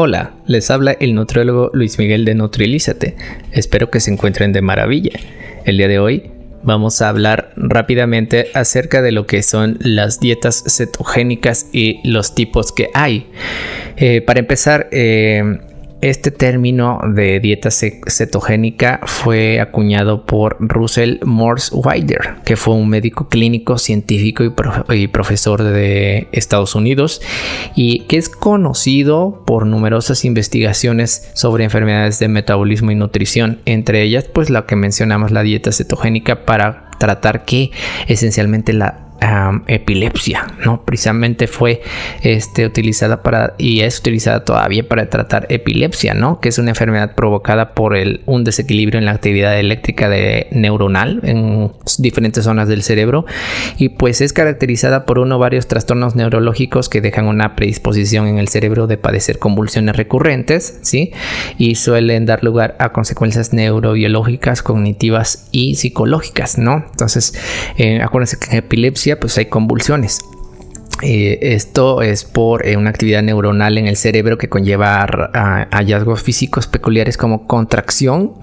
Hola, les habla el nutriólogo Luis Miguel de Nutrilízate. Espero que se encuentren de maravilla. El día de hoy vamos a hablar rápidamente acerca de lo que son las dietas cetogénicas y los tipos que hay. Eh, para empezar, eh, este término de dieta cetogénica fue acuñado por Russell Morse Wider, que fue un médico clínico, científico y, profesor de Estados Unidos y que es conocido por numerosas investigaciones sobre enfermedades de metabolismo y nutrición, entre ellas pues la que mencionamos la dieta cetogénica para tratar que esencialmente la epilepsia, ¿no? Precisamente fue este, utilizada para y es utilizada todavía para tratar epilepsia, ¿no? Que es una enfermedad provocada por el, un desequilibrio en la actividad eléctrica de, neuronal en diferentes zonas del cerebro y pues es caracterizada por uno o varios trastornos neurológicos que dejan una predisposición en el cerebro de padecer convulsiones recurrentes, ¿sí? Y suelen dar lugar a consecuencias neurobiológicas, cognitivas y psicológicas, ¿no? Entonces, eh, acuérdense que en epilepsia pues hay convulsiones. Eh, esto es por eh, una actividad neuronal en el cerebro que conlleva hallazgos físicos peculiares como contracción.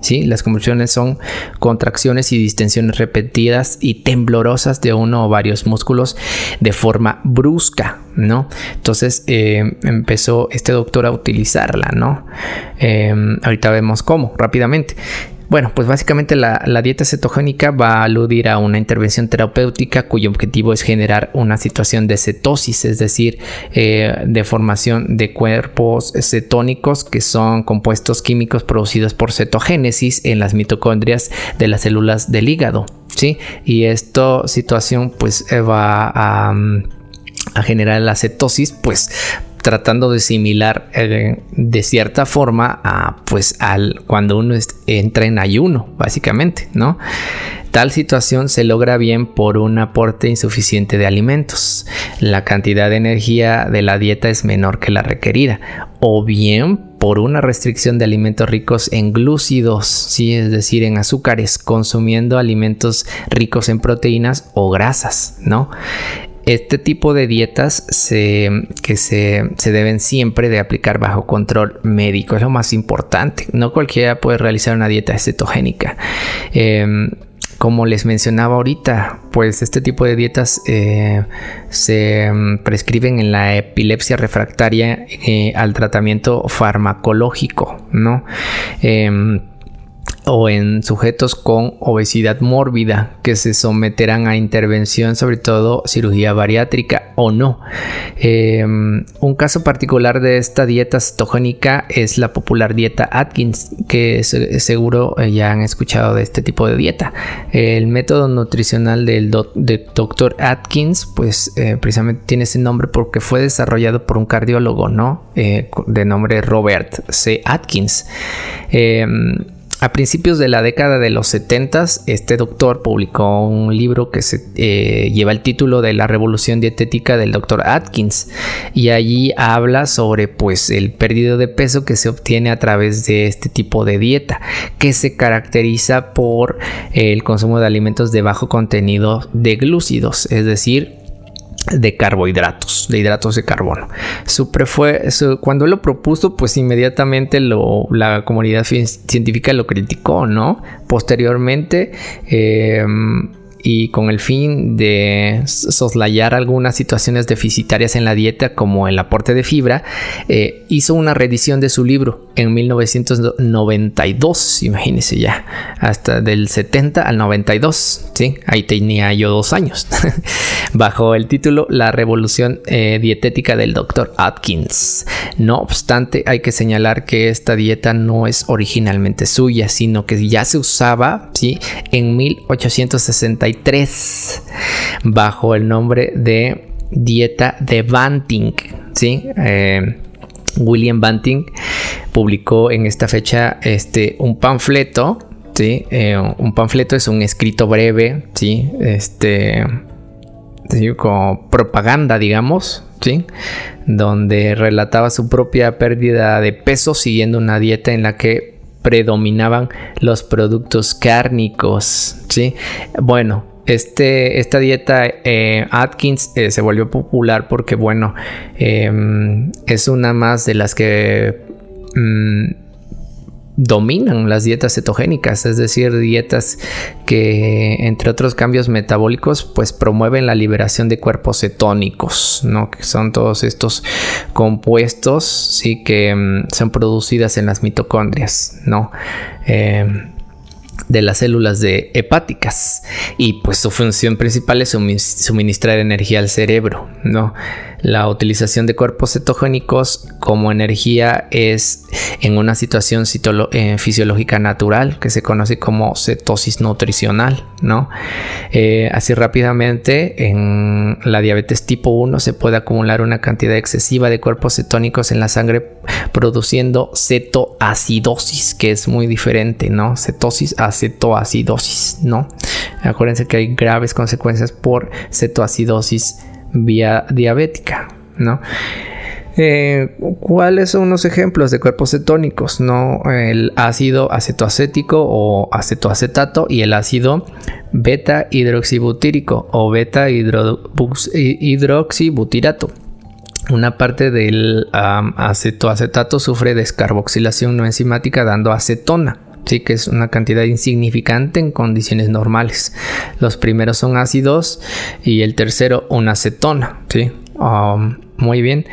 ¿sí? Las convulsiones son contracciones y distensiones repetidas y temblorosas de uno o varios músculos de forma brusca. ¿no? Entonces eh, empezó este doctor a utilizarla. ¿no? ahorita vemos cómo rápidamente. Bueno, pues básicamente la, dieta cetogénica va a aludir a una intervención terapéutica cuyo objetivo es generar una situación de cetosis, es decir, eh, de formación de cuerpos cetónicos que son compuestos químicos producidos por cetogénesis en las mitocondrias de las células del hígado. ¿sí? Y esta situación pues va a, a generar la cetosis pues tratando de similar eh, de cierta forma a pues al cuando uno entra en ayuno básicamente no tal situación se logra bien por un aporte insuficiente de alimentos la cantidad de energía de la dieta es menor que la requerida o bien por una restricción de alimentos ricos en glúcidos, ¿sí? es decir, en azúcares, consumiendo alimentos ricos en proteínas o grasas, ¿no? Este tipo de dietas que se, deben siempre de aplicar bajo control médico, es lo más importante. No cualquiera puede realizar una dieta cetogénica. Em, como les mencionaba ahorita, pues este tipo de dietas eh, se em, prescriben en la epilepsia refractaria eh, al tratamiento farmacológico, ¿no? Em, o en sujetos con obesidad mórbida que se someterán a intervención, sobre todo cirugía bariátrica o no. Em, un caso particular de esta dieta cetogénica es la popular dieta Atkins, que seguro eh, ya han escuchado de este tipo de dieta. El método nutricional del doctor Atkins, pues eh, precisamente tiene ese nombre porque fue desarrollado por un cardiólogo, ¿no? Eh, de nombre Robert C. Atkins. A principios de la década de los 70, este doctor publicó un libro que se, eh, lleva el título de La revolución dietética del doctor Atkins. Y allí habla sobre pues el pérdida de peso que se obtiene a través de este tipo de dieta que se caracteriza por el consumo de alimentos de bajo contenido de glúcidos, es decir, de carbohidratos, de hidratos de carbono. fue, cuando él lo propuso, pues inmediatamente la comunidad científica lo criticó, ¿no? Posteriormente, eh, y con el fin de soslayar algunas situaciones deficitarias en la dieta como el aporte de fibra, eh, hizo una reedición de su libro en 1992, imagínense ya, hasta del 70 al 92, ¿sí? ahí tenía yo dos años, bajo el título La revolución eh, dietética del Dr. Atkins. No obstante, hay que señalar que esta dieta no es originalmente suya, sino que ya se usaba ¿sí? en 1863 bajo el nombre de dieta de Banting. ¿sí? Eh, William Banting publicó en esta fecha este, un panfleto. ¿sí? Eh, un panfleto es un escrito breve, ¿sí? este, como propaganda, digamos, ¿sí? donde relataba su propia pérdida de peso siguiendo una dieta en la que predominaban los productos cárnicos, ¿sí? Bueno, Este, esta dieta eh, Atkins eh, se volvió popular porque, bueno, em, es una más de las que mm, dominan las dietas cetogénicas, es decir, dietas que entre otros cambios metabólicos pues promueven la liberación de cuerpos cetónicos, ¿no? Que son todos estos compuestos, sí, que mm, son producidas en las mitocondrias, ¿no? Em, de las células hepáticas y pues su función principal es suministrar energía al cerebro, ¿no? La utilización de cuerpos cetogénicos como energía es en una situación eh, fisiológica natural que se conoce como cetosis nutricional, ¿no? Eh, así rápidamente en la diabetes tipo 1 se puede acumular una cantidad excesiva de cuerpos cetónicos en la sangre produciendo cetoacidosis, que es muy diferente, ¿no? Cetosis a cetoacidosis, ¿no? Acuérdense que hay graves consecuencias por cetoacidosis vía diabética, ¿no? Eh, ¿Cuáles son los ejemplos de cuerpos cetónicos? ¿no? El ácido acetoacético o acetoacetato y el ácido beta hidroxibutírico o beta hidroxibutirato. Una parte del acetoacetato sufre descarboxilación no enzimática dando acetona. Sí, que es una cantidad insignificante en condiciones normales. Los primeros son ácidos y el tercero una acetona. ¿sí? Um, muy bien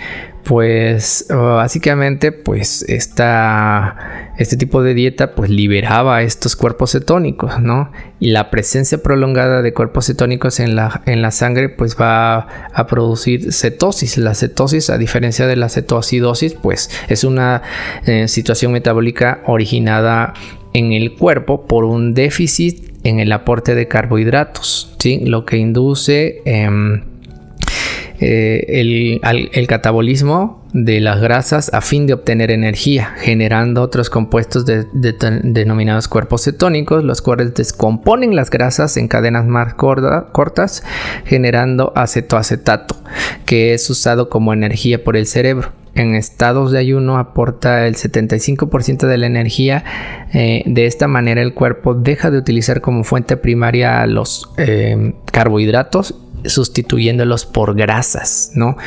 pues básicamente pues esta, este tipo de dieta pues liberaba estos cuerpos cetónicos, ¿no? Y la presencia prolongada de cuerpos cetónicos en la, en la sangre pues va a producir cetosis. La cetosis a diferencia de la cetoacidosis pues es una eh, situación metabólica originada en el cuerpo por un déficit en el aporte de carbohidratos, ¿sí? Lo que induce... Em, eh, el, catabolismo de las grasas a fin de obtener energía, generando otros compuestos denominados cuerpos cetónicos, los cuales descomponen las grasas en cadenas más cortas, generando acetoacetato, que es usado como energía por el cerebro en estados de ayuno aporta el 75% de la energía. Eh, de esta manera el cuerpo deja de utilizar como fuente primaria los eh, carbohidratos sustituyéndolos por grasas, ¿no?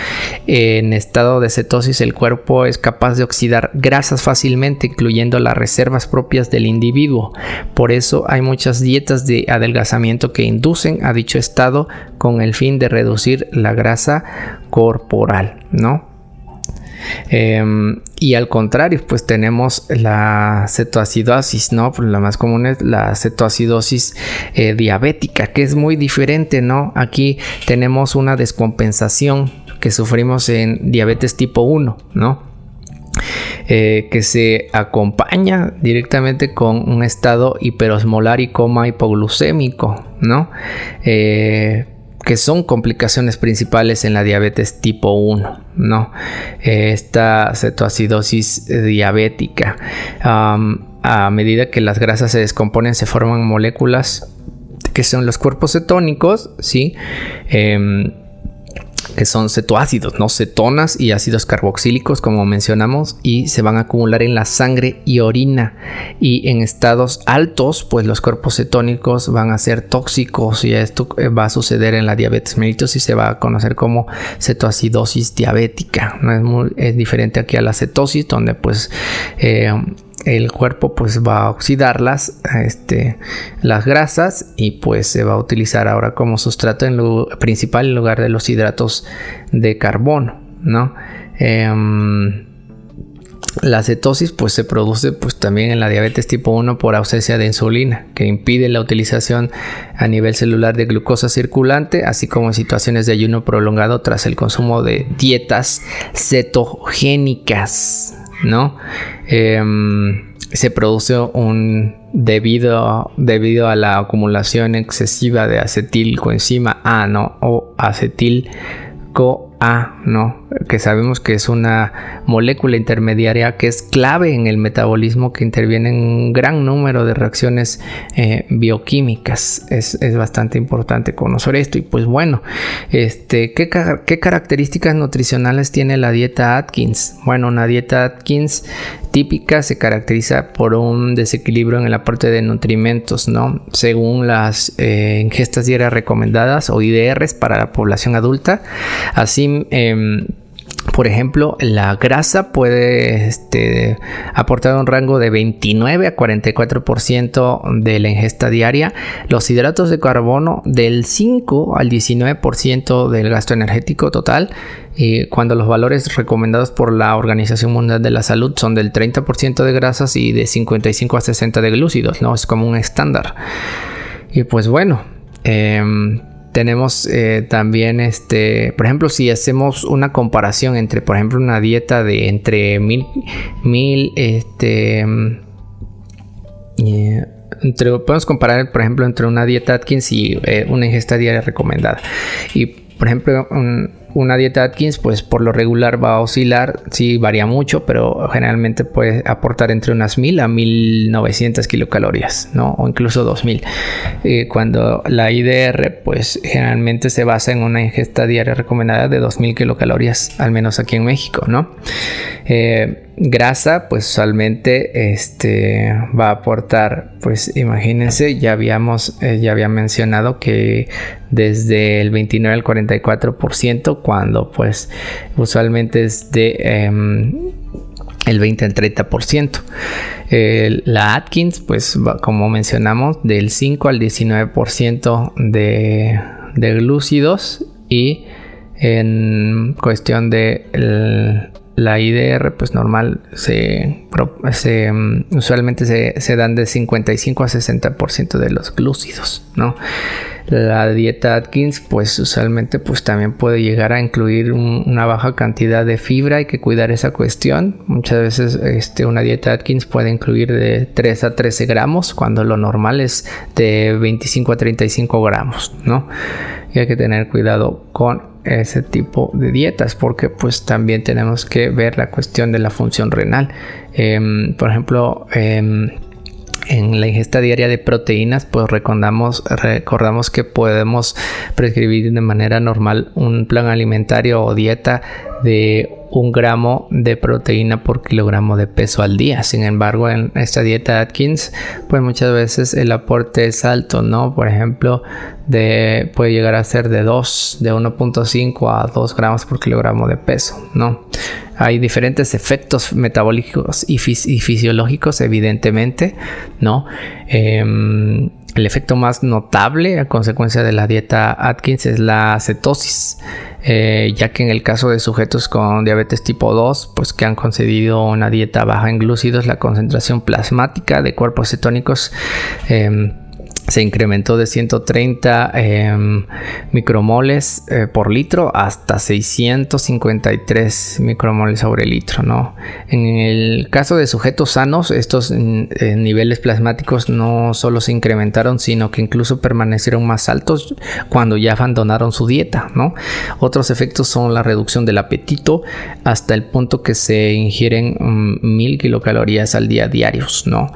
En estado de cetosis el cuerpo es capaz de oxidar grasas fácilmente, incluyendo las reservas propias del individuo. Por eso hay muchas dietas de adelgazamiento que inducen a dicho estado con el fin de reducir la grasa corporal, ¿no? Em, y al contrario, pues tenemos la cetoacidosis, ¿no? Pues la más común es la cetoacidosis eh, diabética, que es muy diferente, ¿no? Aquí tenemos una descompensación que sufrimos en diabetes tipo 1, ¿no? Eh, que se acompaña directamente con un estado hiperosmolar y coma hipoglucémico, ¿no? Eh, que son complicaciones principales en la diabetes tipo 1, ¿no? Esta cetoacidosis diabética. a medida que las grasas se descomponen, se forman moléculas que son los cuerpos cetónicos, ¿sí? Em, que son cetoácidos, ¿no? Cetonas y ácidos carboxílicos, como mencionamos, y se van a acumular en la sangre y orina. Y en estados altos, pues los cuerpos cetónicos van a ser tóxicos y esto eh, va a suceder en la diabetes mellitus y se va a conocer como cetoacidosis diabética. ¿no? Es, muy, es diferente aquí a la cetosis, donde pues eh, el cuerpo pues va a oxidarlas, este, las grasas y pues se va a utilizar ahora como sustrato en principal en lugar de los hidratos de carbono, ¿no? Em, la cetosis pues se produce pues también en la diabetes tipo 1 por ausencia de insulina que impide la utilización a nivel celular de glucosa circulante así como en situaciones de ayuno prolongado tras el consumo de dietas cetogénicas ¿no? Em, se produce un debido, debido a la acumulación excesiva de acetilcoenzima A, ¿no? O acetilcoadenosina ¿no? Que sabemos que es una molécula intermediaria que es clave en el metabolismo, que interviene en un gran número de reacciones eh, bioquímicas. Es, bastante importante conocer esto. Y pues bueno, este, ¿qué, ¿qué características nutricionales tiene la dieta Atkins? Bueno, una dieta Atkins típica se caracteriza por un desequilibrio en el aporte de nutrimentos, ¿no? Según las eh, ingestas diarias recomendadas o IDRs para la población adulta. Así, em, por ejemplo, la grasa puede este, aportar un rango de 29 a 44% de la ingesta diaria, los hidratos de carbono del 5 al 19% del gasto energético total, y cuando los valores recomendados por la Organización Mundial de la Salud son del 30% de grasas y de 55 a 60 de glúcidos, ¿no? Es como un estándar. Y pues bueno, em, tenemos eh, también, este, por ejemplo, si hacemos una comparación entre, por ejemplo, una dieta de entre mil, mil, este, mm, eh, podemos comparar, por ejemplo, entre una dieta Atkins y eh, una ingesta diaria recomendada. Y, por ejemplo, un, una dieta Atkins, pues por lo regular va a oscilar, sí varía mucho, pero generalmente puede aportar entre unas 1000 a 1900 kilocalorías, ¿no? O incluso 2000. Eh, cuando la IDR, pues generalmente se basa en una ingesta diaria recomendada de 2000 kilocalorías, al menos aquí en México, ¿no? Eh, grasa pues usualmente este va a aportar pues imagínense ya habíamos eh, ya había mencionado que desde el 29 al 44% cuando pues usualmente es de em, el 20 al 30%. la Atkins, pues como mencionamos, del 5 al 19% de, de glúcidos y en cuestión de la IDR pues normal se, mm, usualmente se, dan de 55 a 60% de los glúcidos, ¿no? La dieta Atkins pues usualmente pues también puede llegar a incluir una baja cantidad de fibra, hay que cuidar esa cuestión. Muchas veces este, una dieta Atkins puede incluir de 3 a 13 gramos cuando lo normal es de 25 a 35 gramos, ¿no? Y hay que tener cuidado con ese tipo de dietas porque pues también tenemos que ver la cuestión de la función renal. Em, por ejemplo em, en la ingesta diaria de proteínas, pues recordamos, recordamos que podemos prescribir de manera normal un plan alimentario o dieta de un gramo de proteína por kilogramo de peso al día. Sin embargo, en esta dieta Atkins, pues muchas veces el aporte es alto, ¿no? Por ejemplo, de, puede llegar a ser de 2, de 1.5 a 2 gramos por kilogramo de peso, ¿no? Hay diferentes efectos metabólicos y, fisiológicos, evidentemente, ¿no? Em, el efecto más notable a consecuencia de la dieta Atkins es la cetosis. Eh, ya que en el caso de sujetos con diabetes tipo 2, pues que han concedido una dieta baja en glúcidos, la concentración plasmática de cuerpos cetónicos em, se incrementó de 130 em, micromoles eh, por litro hasta 653 micromoles sobre litro. ¿no? En el caso de sujetos sanos, estos niveles plasmáticos no solo se incrementaron, sino que incluso permanecieron más altos cuando ya abandonaron su dieta. ¿no? Otros efectos son la reducción del apetito hasta el punto que se ingieren mm, mil kilocalorías al día diarios. ¿no?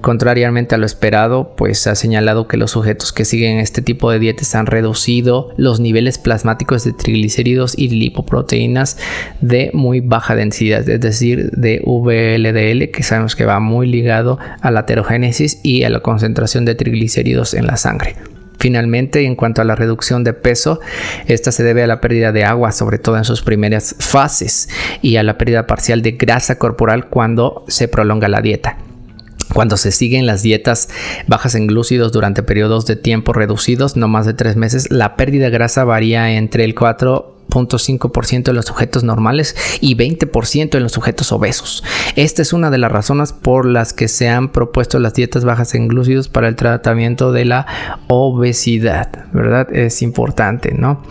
Contrariamente a lo esperado, pues ha señalado que los sujetos que siguen este tipo de dietas han reducido los niveles plasmáticos de triglicéridos y lipoproteínas de muy baja densidad, es decir, de VLDL, que sabemos que va muy ligado a la aterogénesis y a la concentración de triglicéridos en la sangre. Finalmente, en cuanto a la reducción de peso, esta se debe a la pérdida de agua, sobre todo en sus primeras fases, y a la pérdida parcial de grasa corporal cuando se prolonga la dieta. Cuando se siguen las dietas bajas en glúcidos durante periodos de tiempo reducidos, no más de tres meses, la pérdida de grasa varía entre el 4.5% en los sujetos normales y 20% en los sujetos obesos. Esta es una de las razones por las que se han propuesto las dietas bajas en glúcidos para el tratamiento de la obesidad, ¿verdad? Es importante, ¿no?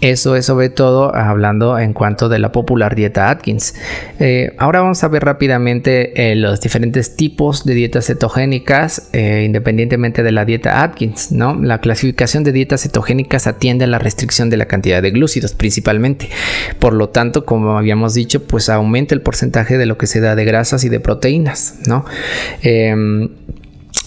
Eso es sobre todo hablando en cuanto de la popular dieta Atkins. Eh, ahora vamos a ver rápidamente eh, los diferentes tipos de dietas cetogénicas eh, independientemente de la dieta Atkins. ¿no? La clasificación de dietas cetogénicas atiende a la restricción de la cantidad de glúcidos. Por lo tanto, como habíamos dicho, pues aumenta el porcentaje de lo que se da de grasas y de proteínas. ¿no? Em,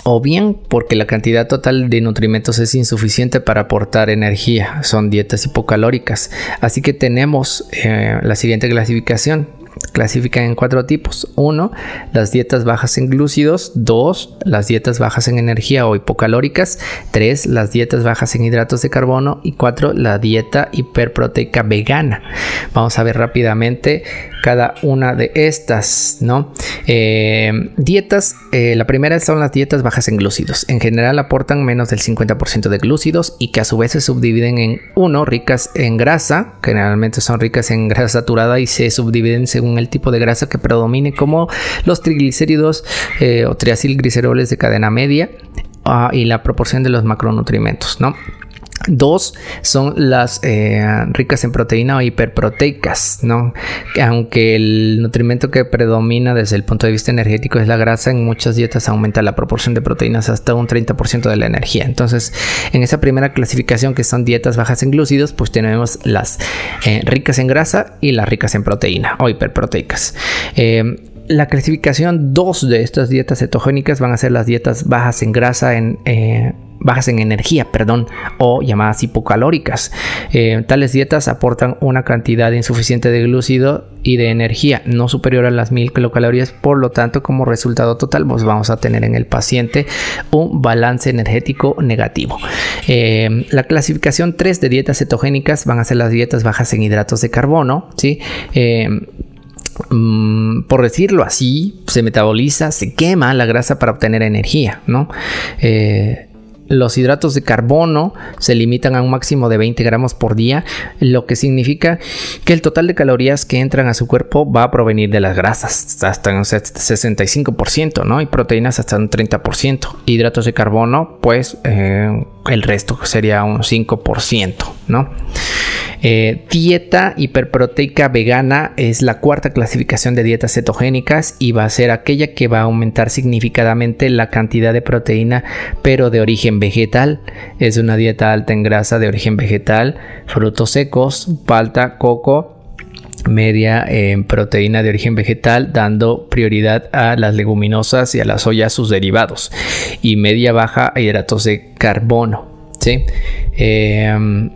o bien porque la cantidad total de nutrimentos es insuficiente para aportar energía, son dietas hipocalóricas. Así que tenemos eh, la siguiente clasificación clasifican en cuatro tipos. Uno, las dietas bajas en glúcidos. Dos, las dietas bajas en energía o hipocalóricas. Tres, las dietas bajas en hidratos de carbono. Y cuatro, la dieta hiperproteica vegana. Vamos a ver rápidamente cada una de estas, ¿no? Eh, dietas, eh, la primera son las dietas bajas en glúcidos. En general aportan menos del 50% de glúcidos y que a su vez se subdividen en uno, ricas en grasa, generalmente son ricas en grasa saturada y se subdividen el tipo de grasa que predomine, como los triglicéridos eh, o triacilgliceroles de cadena media ah, y la proporción de los macronutrientes, ¿no? Dos son las eh, ricas en proteína o hiperproteicas, ¿no? Aunque el nutrimento que predomina desde el punto de vista energético es la grasa, en muchas dietas aumenta la proporción de proteínas hasta un 30% de la energía. Entonces, en esa primera clasificación que son dietas bajas en glúcidos, pues tenemos las eh, ricas en grasa y las ricas en proteína o hiperproteicas. Eh, la clasificación 2 de estas dietas cetogénicas van a ser las dietas bajas en grasa en bajas en energía, perdón, o llamadas hipocalóricas. Eh, tales dietas aportan una cantidad insuficiente de glúcido y de energía no superior a las 1000 kilocalorías, por lo tanto, como resultado total, pues vamos a tener en el paciente un balance energético negativo. Eh, la clasificación 3 de dietas cetogénicas van a ser las dietas bajas en hidratos de carbono, ¿sí? Eh, mm, por decirlo así, se metaboliza, se quema la grasa para obtener energía, ¿no? los hidratos de carbono se limitan a un máximo de 20 gramos por día, lo que significa que el total de calorías que entran a su cuerpo va a provenir de las grasas, hasta un 65%, ¿no? Y proteínas hasta un 30%. Hidratos de carbono, pues eh, el resto sería un 5%, ¿no? Eh, dieta hiperproteica vegana es la cuarta clasificación de dietas cetogénicas y va a ser aquella que va a aumentar significativamente la cantidad de proteína, pero de origen vegetal. Es una dieta alta en grasa de origen vegetal, frutos secos, palta, coco, media en proteína de origen vegetal, dando prioridad a las leguminosas y a la soya sus derivados, y media baja a hidratos de carbono. ¿sí? Eh,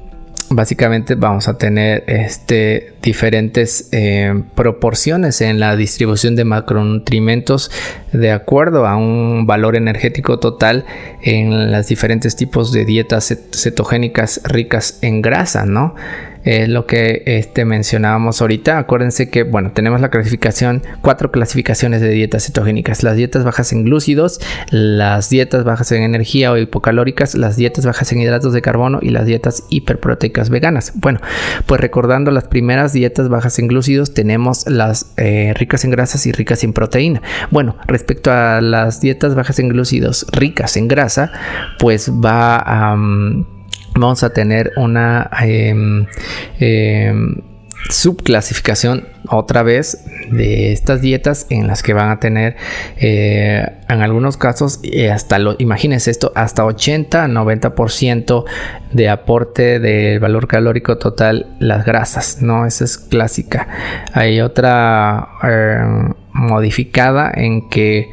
básicamente vamos a tener este, diferentes eh, proporciones en la distribución de macronutrientes de acuerdo a un valor energético total en los diferentes tipos de dietas cetogénicas ricas en grasa, ¿no? Es lo que este, mencionábamos ahorita. Acuérdense que, bueno, tenemos la clasificación, cuatro clasificaciones de dietas cetogénicas. Las dietas bajas en glúcidos, las dietas bajas en energía o hipocalóricas, las dietas bajas en hidratos de carbono y las dietas hiperproteicas veganas. Bueno, pues recordando las primeras dietas bajas en glúcidos, tenemos las eh, ricas en grasas y ricas en proteína. Bueno, respecto a las dietas bajas en glúcidos, ricas en grasa, pues va a vamos a tener una em, em, subclasificación otra vez de estas dietas en las que van a tener eh, en algunos casos eh, hasta lo imagínense esto hasta 80 90% de aporte del valor calórico total las grasas no esa es clásica. Hay otra em, modificada en que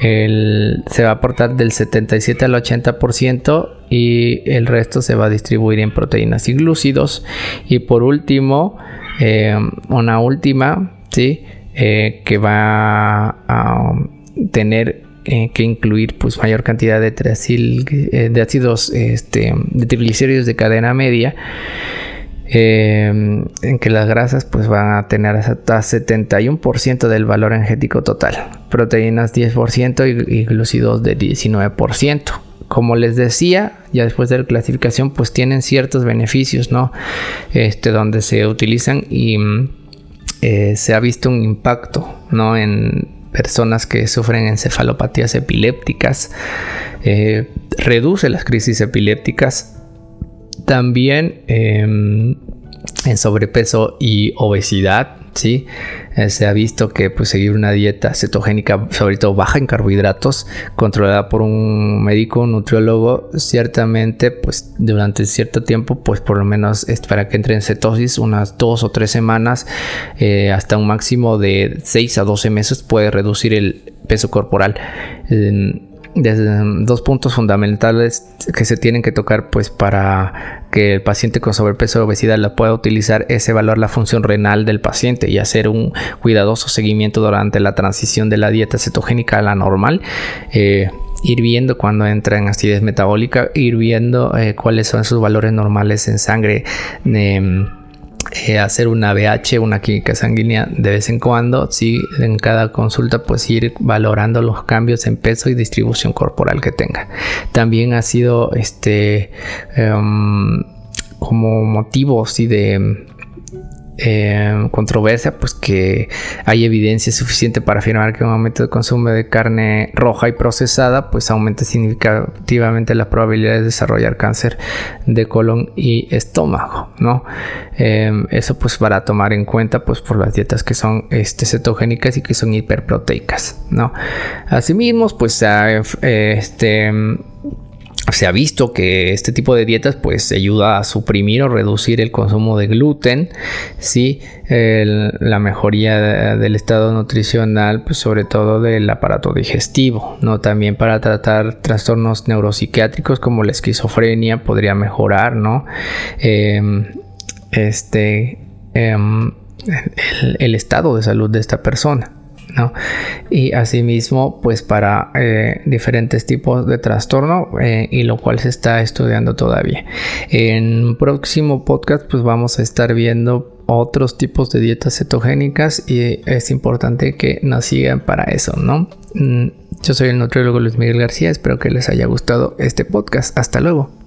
se va a aportar del 77 al 80% y el resto se va a distribuir en proteínas y glúcidos. Y por último, eh, una última, ¿sí? Eh, que va a tener eh, que incluir pues mayor cantidad de, de ácidos este, de triglicéridos de cadena media en que las grasas pues van a tener hasta 71% del valor energético total proteínas 10% y, y glúcidos de 19% como les decía, ya después de la clasificación, pues tienen ciertos beneficios, ¿no? Este, donde se utilizan y mm, eh, se ha visto un impacto, ¿no? En personas que sufren encefalopatías epilépticas, eh, reduce las crisis epilépticas, también em, en sobrepeso y obesidad, ¿sí? Eh, se ha visto que pues, seguir una dieta cetogénica, sobre todo baja en carbohidratos, controlada por un médico, un nutriólogo, ciertamente, pues durante cierto tiempo, pues por lo menos para que entre en cetosis unas dos o tres semanas, eh, hasta un máximo de 6 a 12 meses puede reducir el peso corporal desde dos puntos fundamentales que se tienen que tocar pues para que el paciente con sobrepeso o obesidad la pueda utilizar es evaluar la función renal del paciente y hacer un cuidadoso seguimiento durante la transición de la dieta cetogénica a la normal. Eh, ir viendo cuando entra en acidez metabólica ir viendo eh, cuáles son sus valores normales en sangre em, eh, hacer una BH, una química sanguínea de vez en cuando, sí, en cada consulta pues ir valorando los cambios en peso y distribución corporal que tenga. También ha sido este em, como motivo sí de eh, controversia, pues que hay evidencia suficiente para afirmar que un aumento de consumo de carne roja y procesada, pues aumenta significativamente la probabilidad de desarrollar cáncer de colon y estómago, ¿no? Eh, eso pues para tomar en cuenta, pues por las dietas que son este, cetogénicas y que son hiperproteicas, ¿no? Asimismo, pues eh, este se ha visto que este tipo de dietas pues ayuda a suprimir o reducir el consumo de gluten, ¿sí? la mejoría del estado nutricional, pues sobre todo del aparato digestivo, ¿no? También para tratar trastornos neuropsiquiátricos como la esquizofrenia podría mejorar, ¿no? Em, este, em, el estado de salud de esta persona. Y asimismo, pues para eh, diferentes tipos de trastorno eh, y lo cual se está estudiando todavía. En un próximo podcast, pues vamos a estar viendo otros tipos de dietas cetogénicas y es importante que nos sigan para eso, ¿no? Mm, yo soy el nutriólogo Luis Miguel García, espero que les haya gustado este podcast. Hasta luego.